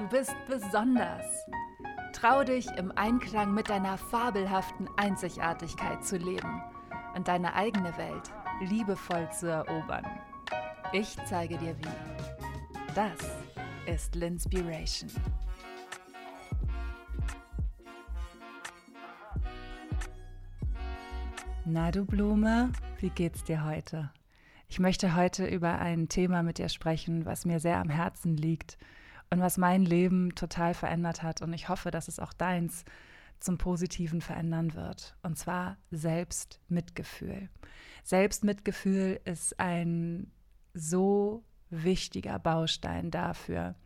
Du bist besonders. Trau dich, im Einklang mit deiner fabelhaften Einzigartigkeit zu leben und deine eigene Welt liebevoll zu erobern. Ich zeige dir wie. Das ist Linspiration. Na du Blume, wie geht's dir heute? Ich möchte heute über ein Thema mit dir sprechen, was mir sehr am Herzen liegt und was mein Leben total verändert hat. Und ich hoffe, dass es auch deins zum Positiven verändern wird. Und zwar Selbstmitgefühl. Selbstmitgefühl ist ein so wichtiger Baustein dafür,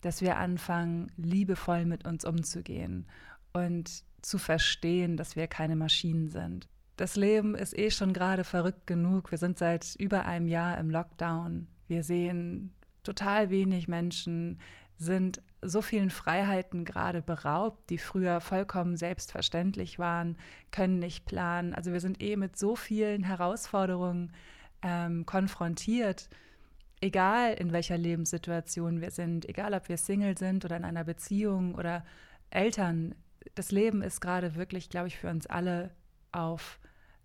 dass wir anfangen, liebevoll mit uns umzugehen und zu verstehen, dass wir keine Maschinen sind das Leben ist eh schon gerade verrückt genug. Wir sind seit über einem Jahr im Lockdown. Wir sehen total wenig Menschen, sind so vielen Freiheiten gerade beraubt, die früher vollkommen selbstverständlich waren, können nicht planen. Also wir sind eh mit so vielen Herausforderungen ähm, konfrontiert, egal in welcher Lebenssituation wir sind, egal ob wir Single sind oder in einer Beziehung oder Eltern. Das Leben ist gerade wirklich, glaube ich, für uns alle auf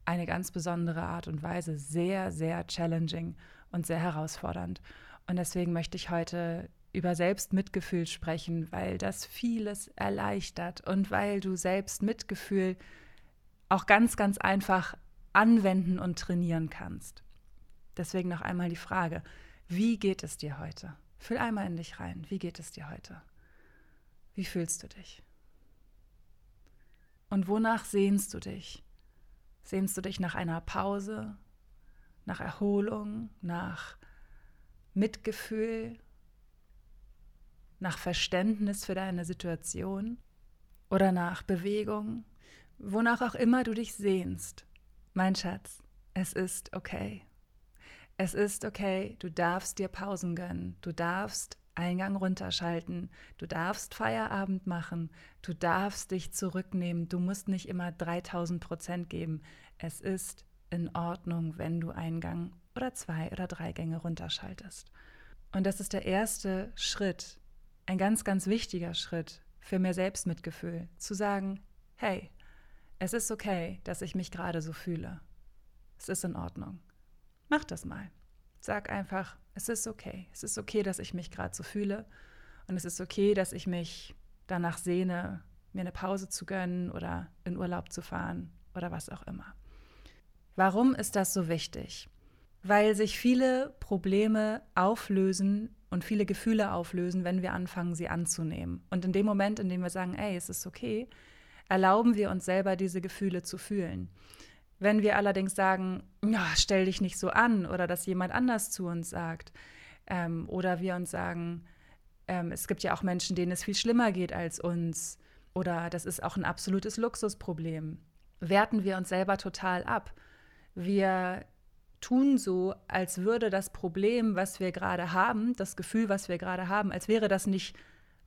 eine ganz besondere Art und Weise sehr, sehr challenging und sehr herausfordernd. Und deswegen möchte ich heute über Selbstmitgefühl sprechen, weil das vieles erleichtert und weil du Selbstmitgefühl auch ganz, ganz einfach anwenden und trainieren kannst. Deswegen noch einmal die Frage, wie geht es dir heute? Fühl einmal in dich rein, wie geht es dir heute? Wie fühlst du dich? Und wonach sehnst du dich? Sehnst du dich nach einer Pause, nach Erholung, nach Mitgefühl, nach Verständnis für deine Situation oder nach Bewegung, wonach auch immer du dich sehnst? Mein Schatz, es ist okay. Es ist okay, du darfst dir Pausen gönnen, du darfst Eingang runterschalten. Du darfst Feierabend machen. Du darfst dich zurücknehmen. Du musst nicht immer 3000 Prozent geben. Es ist in Ordnung, wenn du Eingang oder zwei oder drei Gänge runterschaltest. Und das ist der erste Schritt, ein ganz, ganz wichtiger Schritt für mehr Selbstmitgefühl, zu sagen, hey, es ist okay, dass ich mich gerade so fühle. Es ist in Ordnung. Mach das mal. Sag einfach, es ist okay. Es ist okay, dass ich mich gerade so fühle. Und es ist okay, dass ich mich danach sehne, mir eine Pause zu gönnen oder in Urlaub zu fahren oder was auch immer. Warum ist das so wichtig? Weil sich viele Probleme auflösen und viele Gefühle auflösen, wenn wir anfangen, sie anzunehmen. Und in dem Moment, in dem wir sagen, ey, es ist okay, erlauben wir uns selber, diese Gefühle zu fühlen. Wenn wir allerdings sagen, stell dich nicht so an oder dass jemand anders zu uns sagt ähm, oder wir uns sagen, ähm, es gibt ja auch Menschen, denen es viel schlimmer geht als uns oder das ist auch ein absolutes Luxusproblem, werten wir uns selber total ab. Wir tun so, als würde das Problem, was wir gerade haben, das Gefühl, was wir gerade haben, als wäre das nicht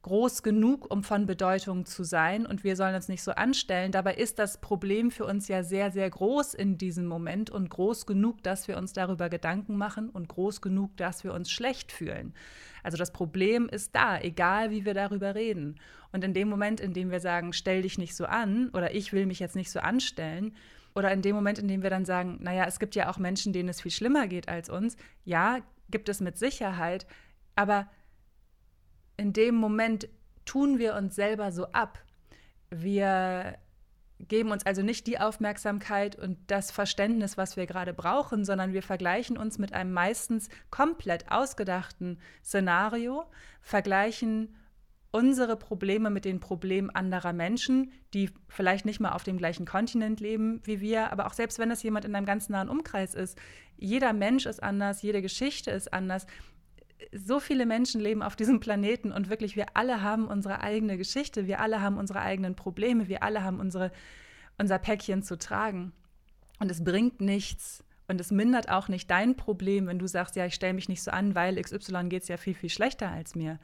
groß genug, um von Bedeutung zu sein und wir sollen uns nicht so anstellen. Dabei ist das Problem für uns ja sehr, sehr groß in diesem Moment und groß genug, dass wir uns darüber Gedanken machen und groß genug, dass wir uns schlecht fühlen. Also das Problem ist da, egal wie wir darüber reden. Und in dem Moment, in dem wir sagen, stell dich nicht so an oder ich will mich jetzt nicht so anstellen, oder in dem Moment, in dem wir dann sagen, naja, es gibt ja auch Menschen, denen es viel schlimmer geht als uns, ja, gibt es mit Sicherheit, aber in dem Moment tun wir uns selber so ab. Wir geben uns also nicht die Aufmerksamkeit und das Verständnis, was wir gerade brauchen, sondern wir vergleichen uns mit einem meistens komplett ausgedachten Szenario, vergleichen unsere Probleme mit den Problemen anderer Menschen, die vielleicht nicht mal auf dem gleichen Kontinent leben wie wir, aber auch selbst wenn das jemand in einem ganz nahen Umkreis ist, jeder Mensch ist anders, jede Geschichte ist anders so viele Menschen leben auf diesem Planeten und wirklich wir alle haben unsere eigene Geschichte, wir alle haben unsere eigenen Probleme, wir alle haben unsere, unser Päckchen zu tragen. Und es bringt nichts und es mindert auch nicht dein Problem, wenn du sagst, ja, ich stelle mich nicht so an, weil XY geht es ja viel, viel schlechter als mir.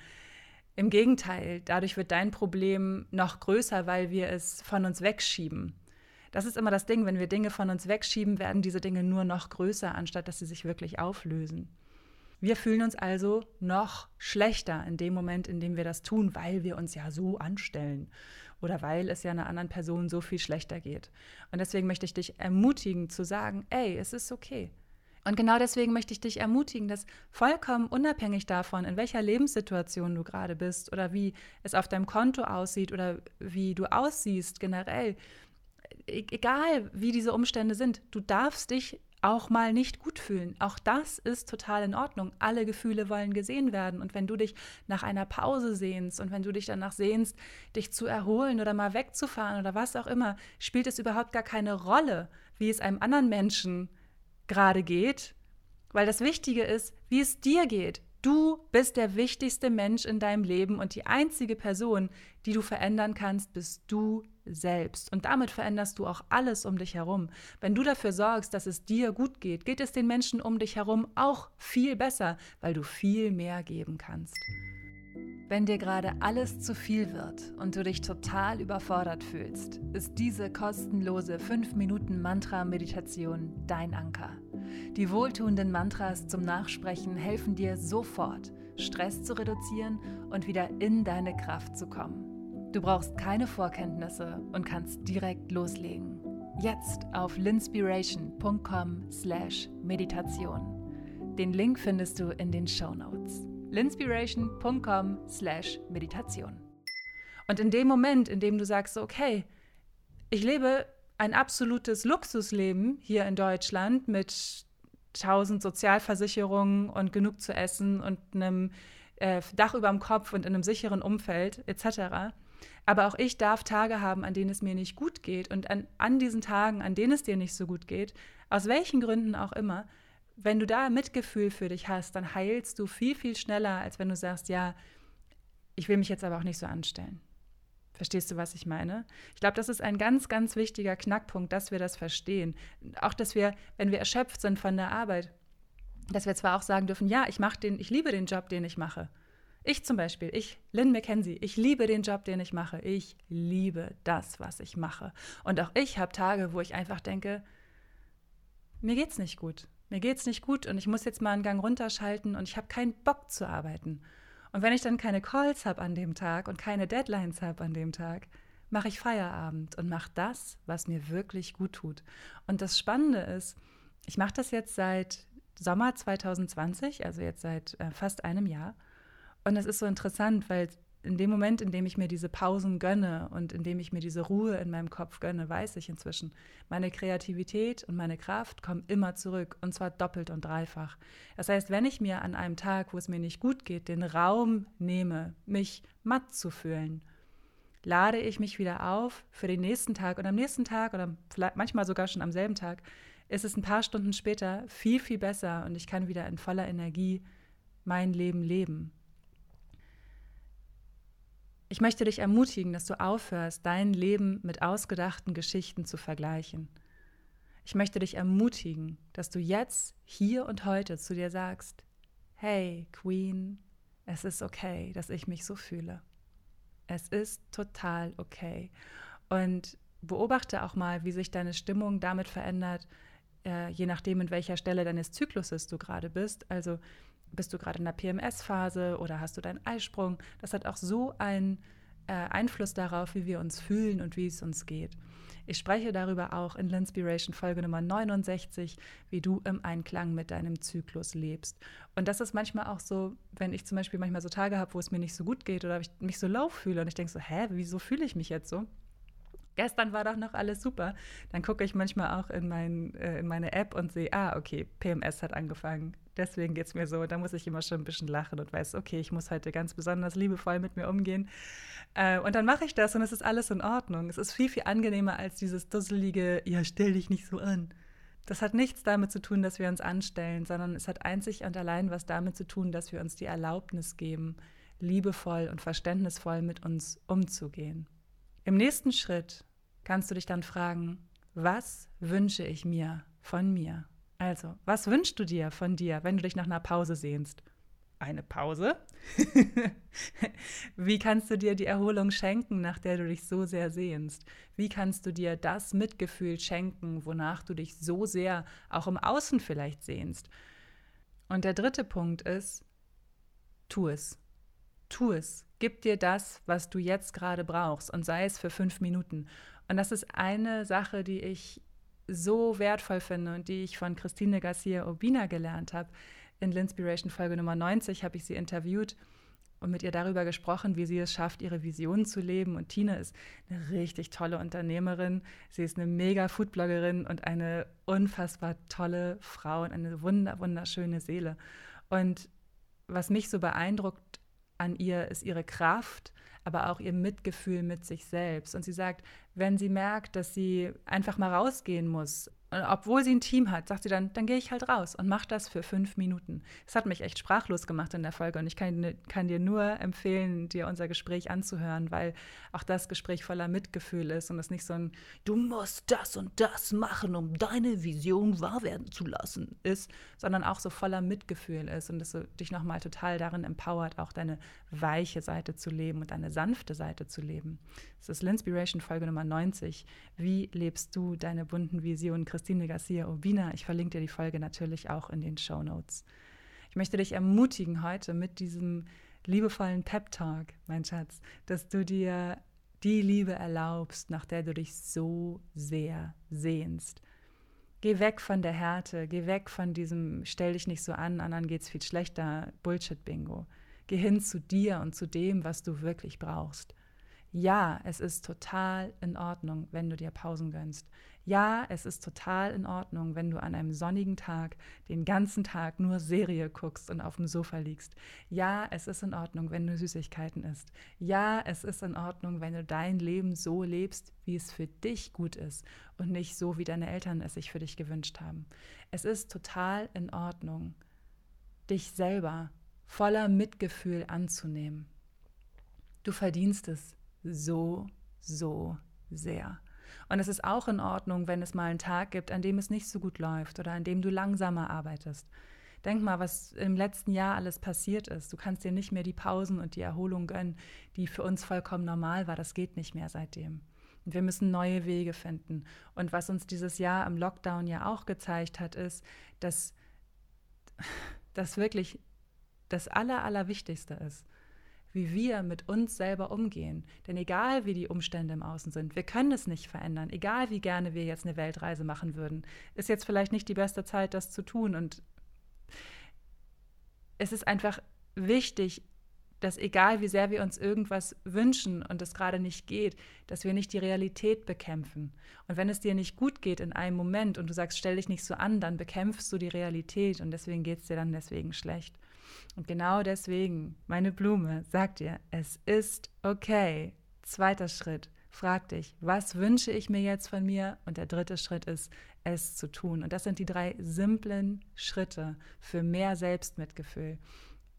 Im Gegenteil, dadurch wird dein Problem noch größer, weil wir es von uns wegschieben. Das ist immer das Ding, wenn wir Dinge von uns wegschieben, werden diese Dinge nur noch größer, anstatt dass sie sich wirklich auflösen. Wir fühlen uns also noch schlechter in dem Moment, in dem wir das tun, weil wir uns ja so anstellen oder weil es ja einer anderen Person so viel schlechter geht. Und deswegen möchte ich dich ermutigen zu sagen, ey, es ist okay. Und genau deswegen möchte ich dich ermutigen, dass vollkommen unabhängig davon, in welcher Lebenssituation du gerade bist oder wie es auf deinem Konto aussieht oder wie du aussiehst generell, e-, egal wie diese Umstände sind, du darfst dich auch mal nicht gut fühlen. Auch das ist total in Ordnung. Alle Gefühle wollen gesehen werden. Und wenn du dich nach einer Pause sehnst und wenn du dich danach sehnst, dich zu erholen oder mal wegzufahren oder was auch immer, spielt es überhaupt gar keine Rolle, wie es einem anderen Menschen gerade geht. Weil das Wichtige ist, wie es dir geht. Du bist der wichtigste Mensch in deinem Leben und die einzige Person, die du verändern kannst, bist du selbst. Und damit veränderst du auch alles um dich herum. Wenn du dafür sorgst, dass es dir gut geht, geht es den Menschen um dich herum auch viel besser, weil du viel mehr geben kannst. Wenn dir gerade alles zu viel wird und du dich total überfordert fühlst, ist diese kostenlose 5-Minuten-Mantra-Meditation dein Anker. Die wohltuenden Mantras zum Nachsprechen helfen dir sofort, Stress zu reduzieren und wieder in deine Kraft zu kommen. Du brauchst keine Vorkenntnisse und kannst direkt loslegen. Jetzt auf linspiration.com/meditation. Den Link findest du in den Show Notes. linspiration.com/meditation. Und in dem Moment, in dem du sagst, okay, ich lebe ein absolutes Luxusleben hier in Deutschland mit tausend Sozialversicherungen und genug zu essen und einem äh, Dach über dem Kopf und in einem sicheren Umfeld etc. Aber auch ich darf Tage haben, an denen es mir nicht gut geht. Und an, an diesen Tagen, an denen es dir nicht so gut geht, aus welchen Gründen auch immer, wenn du da Mitgefühl für dich hast, dann heilst du viel, viel schneller, als wenn du sagst, ja, ich will mich jetzt aber auch nicht so anstellen. Verstehst du, was ich meine? Ich glaube, das ist ein ganz, ganz wichtiger Knackpunkt, dass wir das verstehen. Auch, dass wir, wenn wir erschöpft sind von der Arbeit, dass wir zwar auch sagen dürfen, ja, ich mache den, ich liebe den Job, den ich mache. Ich zum Beispiel, ich, Lynn McKenzie, ich liebe den Job, den ich mache. Ich liebe das, was ich mache. Und auch ich habe Tage, wo ich einfach denke, mir geht's nicht gut. Mir geht's nicht gut und ich muss jetzt mal einen Gang runterschalten und ich habe keinen Bock zu arbeiten. Und wenn ich dann keine Calls habe an dem Tag und keine Deadlines habe an dem Tag, mache ich Feierabend und mache das, was mir wirklich gut tut. Und das Spannende ist, ich mache das jetzt seit Sommer 2020, also jetzt seit äh, fast einem Jahr. Und das ist so interessant, weil in dem Moment, in dem ich mir diese Pausen gönne und in dem ich mir diese Ruhe in meinem Kopf gönne, weiß ich inzwischen, meine Kreativität und meine Kraft kommen immer zurück und zwar doppelt und dreifach. Das heißt, wenn ich mir an einem Tag, wo es mir nicht gut geht, den Raum nehme, mich matt zu fühlen, lade ich mich wieder auf für den nächsten Tag und am nächsten Tag oder manchmal sogar schon am selben Tag ist es ein paar Stunden später viel, viel besser und ich kann wieder in voller Energie mein Leben leben. Ich möchte dich ermutigen, dass du aufhörst, dein Leben mit ausgedachten Geschichten zu vergleichen. Ich möchte dich ermutigen, dass du jetzt, hier und heute zu dir sagst, hey Queen, es ist okay, dass ich mich so fühle. Es ist total okay. Und beobachte auch mal, wie sich deine Stimmung damit verändert, äh, je nachdem, in welcher Stelle deines Zykluses du gerade bist. Also bist du gerade in der PMS-Phase oder hast du deinen Eisprung? Das hat auch so einen äh, Einfluss darauf, wie wir uns fühlen und wie es uns geht. Ich spreche darüber auch in L'Inspiration Folge Nummer 69, wie du im Einklang mit deinem Zyklus lebst. Und das ist manchmal auch so, wenn ich zum Beispiel manchmal so Tage habe, wo es mir nicht so gut geht oder ich mich so lau fühle und ich denke so, hä, wieso fühle ich mich jetzt so? Gestern war doch noch alles super. Dann gucke ich manchmal auch in, mein, äh, in meine App und sehe, ah, okay, PMS hat angefangen deswegen geht es mir so. Da muss ich immer schon ein bisschen lachen und weiß, okay, ich muss heute ganz besonders liebevoll mit mir umgehen. Äh, und dann mache ich das und es ist alles in Ordnung. Es ist viel, viel angenehmer als dieses dusselige, ja, stell dich nicht so an. Das hat nichts damit zu tun, dass wir uns anstellen, sondern es hat einzig und allein was damit zu tun, dass wir uns die Erlaubnis geben, liebevoll und verständnisvoll mit uns umzugehen. Im nächsten Schritt kannst du dich dann fragen, was wünsche ich mir von mir? Also, was wünschst du dir von dir, wenn du dich nach einer Pause sehnst? Eine Pause? Wie kannst du dir die Erholung schenken, nach der du dich so sehr sehnst? Wie kannst du dir das Mitgefühl schenken, wonach du dich so sehr auch im Außen vielleicht sehnst? Und der dritte Punkt ist, tu es. Tu es. Gib dir das, was du jetzt gerade brauchst und sei es für fünf Minuten. Und das ist eine Sache, die ich so wertvoll finde und die ich von Christine Garcia Obina gelernt habe. In L'Inspiration Folge Nummer 90 habe ich sie interviewt und mit ihr darüber gesprochen, wie sie es schafft, ihre Visionen zu leben. Und Tina ist eine richtig tolle Unternehmerin. Sie ist eine mega Foodbloggerin und eine unfassbar tolle Frau und eine wunder, wunderschöne Seele. Und was mich so beeindruckt an ihr ist ihre Kraft, aber auch ihr Mitgefühl mit sich selbst. Und sie sagt, wenn sie merkt, dass sie einfach mal rausgehen muss, obwohl sie ein Team hat, sagt sie dann, dann gehe ich halt raus und mache das für fünf Minuten. Das hat mich echt sprachlos gemacht in der Folge und ich kann, kann, dir nur empfehlen, dir unser Gespräch anzuhören, weil auch das Gespräch voller Mitgefühl ist und es nicht so ein, du musst das und das machen, um deine Vision wahr werden zu lassen, ist, sondern auch so voller Mitgefühl ist und es so, dich nochmal total darin empowert, auch deine weiche Seite zu leben und deine sanfte Seite zu leben. Das ist L'Inspiration Folge Nummer 90. Wie lebst du deine bunten Visionen, Christian? Christine Garcia Urbina. Ich verlinke dir die Folge natürlich auch in den Show Notes. Ich möchte dich ermutigen heute mit diesem liebevollen Pep Talk, mein Schatz, dass du dir die Liebe erlaubst, nach der du dich so sehr sehnst. Geh weg von der Härte, geh weg von diesem Stell dich nicht so an, anderen geht's viel schlechter Bullshit-Bingo. Geh hin zu dir und zu dem, was du wirklich brauchst. Ja, es ist total in Ordnung, wenn du dir Pausen gönnst. Ja, es ist total in Ordnung, wenn du an einem sonnigen Tag den ganzen Tag nur Serie guckst und auf dem Sofa liegst. Ja, es ist in Ordnung, wenn du Süßigkeiten isst. Ja, es ist in Ordnung, wenn du dein Leben so lebst, wie es für dich gut ist und nicht so, wie deine Eltern es sich für dich gewünscht haben. Es ist total in Ordnung, dich selber voller Mitgefühl anzunehmen. Du verdienst es so, so sehr. Und es ist auch in Ordnung, wenn es mal einen Tag gibt, an dem es nicht so gut läuft oder an dem du langsamer arbeitest. Denk mal, was im letzten Jahr alles passiert ist. Du kannst dir nicht mehr die Pausen und die Erholung gönnen, die für uns vollkommen normal war. Das geht nicht mehr seitdem. Und wir müssen neue Wege finden. Und was uns dieses Jahr im Lockdown ja auch gezeigt hat, ist, dass das wirklich das Aller, Allerwichtigste ist wie wir mit uns selber umgehen. Denn egal wie die Umstände im Außen sind, wir können es nicht verändern. Egal wie gerne wir jetzt eine Weltreise machen würden, ist jetzt vielleicht nicht die beste Zeit, das zu tun. Und es ist einfach wichtig, dass egal wie sehr wir uns irgendwas wünschen und es gerade nicht geht, dass wir nicht die Realität bekämpfen. Und wenn es dir nicht gut geht in einem Moment und du sagst, stell dich nicht so an, dann bekämpfst du die Realität und deswegen geht es dir dann deswegen schlecht. Und genau deswegen, meine Blume sagt dir, es ist okay. Zweiter Schritt, frag dich, was wünsche ich mir jetzt von mir? Und der dritte Schritt ist, es zu tun. Und das sind die drei simplen Schritte für mehr Selbstmitgefühl.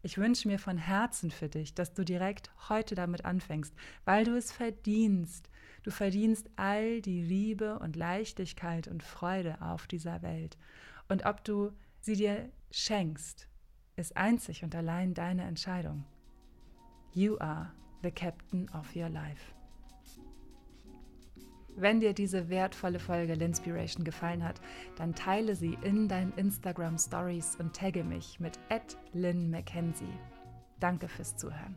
Ich wünsche mir von Herzen für dich, dass du direkt heute damit anfängst, weil du es verdienst. Du verdienst all die Liebe und Leichtigkeit und Freude auf dieser Welt. Und ob du sie dir schenkst, ist einzig und allein deine Entscheidung. You are the captain of your life. Wenn dir diese wertvolle Folge Linspiration gefallen hat, dann teile sie in deinen Instagram Stories und tagge mich mit @lynn Danke fürs Zuhören.